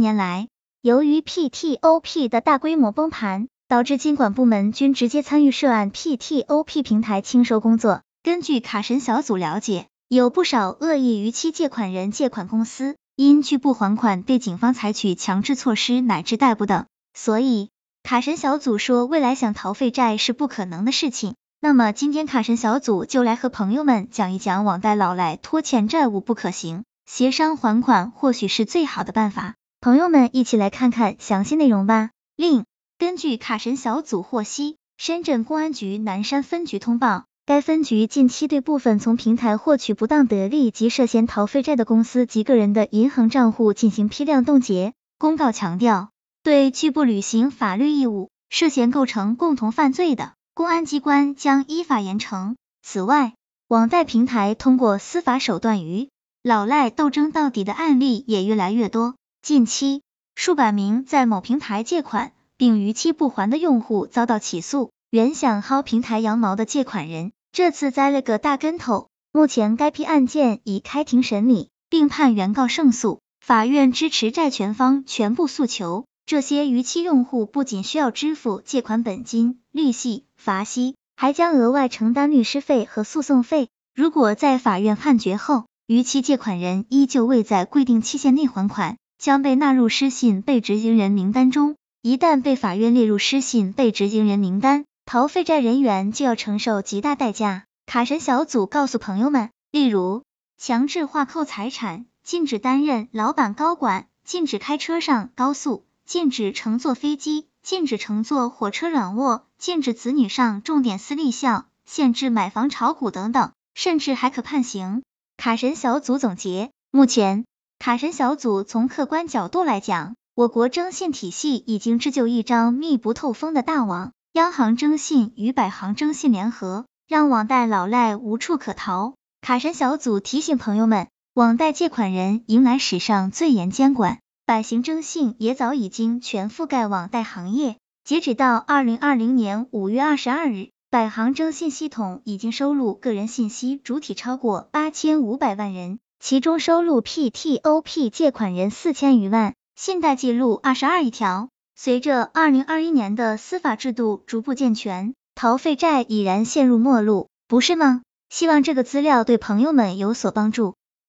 年来，由于 PTOP 的大规模崩盘，导致监管部门均直接参与涉案 PTOP 平台清收工作。根据卡神小组了解，有不少恶意逾期借款人、借款公司因拒不还款，对警方采取强制措施乃至逮捕等。所以，卡神小组说，未来想逃废债是不可能的事情。那么，今天卡神小组就来和朋友们讲一讲，网贷老赖拖欠债务不可行，协商还款或许是最好的办法。朋友们一起来看看详细内容吧。另，根据卡神小组获悉，深圳公安局南山分局通报，该分局近期对部分从平台获取不当得利及涉嫌逃废债的公司及个人的银行账户进行批量冻结。公告强调，对拒不履行法律义务、涉嫌构成共同犯罪的，公安机关将依法严惩。此外，网贷平台通过司法手段与老赖斗争到底的案例也越来越多。近期，数百名在某平台借款并逾期不还的用户遭到起诉，原想薅平台羊毛的借款人这次栽了个大跟头。目前该批案件已开庭审理，并判原告胜诉，法院支持债权方全部诉求。这些逾期用户不仅需要支付借款本金、利息、罚息，还将额外承担律师费和诉讼费。如果在法院判决后，逾期借款人依旧未在规定期限内还款，将被纳入失信被执行人名单中，一旦被法院列入失信被执行人名单，逃废债人员就要承受极大代价。卡神小组告诉朋友们，例如强制划扣财产、禁止担任老板高管、禁止开车上高速、禁止乘坐飞机、禁止乘坐火车软卧、禁止子女上重点私立校、限制买房炒股等等，甚至还可判刑。卡神小组总结，目前。卡神小组从客观角度来讲，我国征信体系已经织就一张密不透风的大网，央行征信与百行征信联合，让网贷老赖无处可逃。卡神小组提醒朋友们，网贷借款人迎来史上最严监管，百行征信也早已经全覆盖网贷行业。截止到二零二零年五月二十二日，百行征信系统已经收录个人信息主体超过八千五百万人。其中收录 PTOP 借款人四千余万，信贷记录二十二亿条。随着二零二一年的司法制度逐步健全，逃废债已然陷入末路，不是吗？希望这个资料对朋友们有所帮助。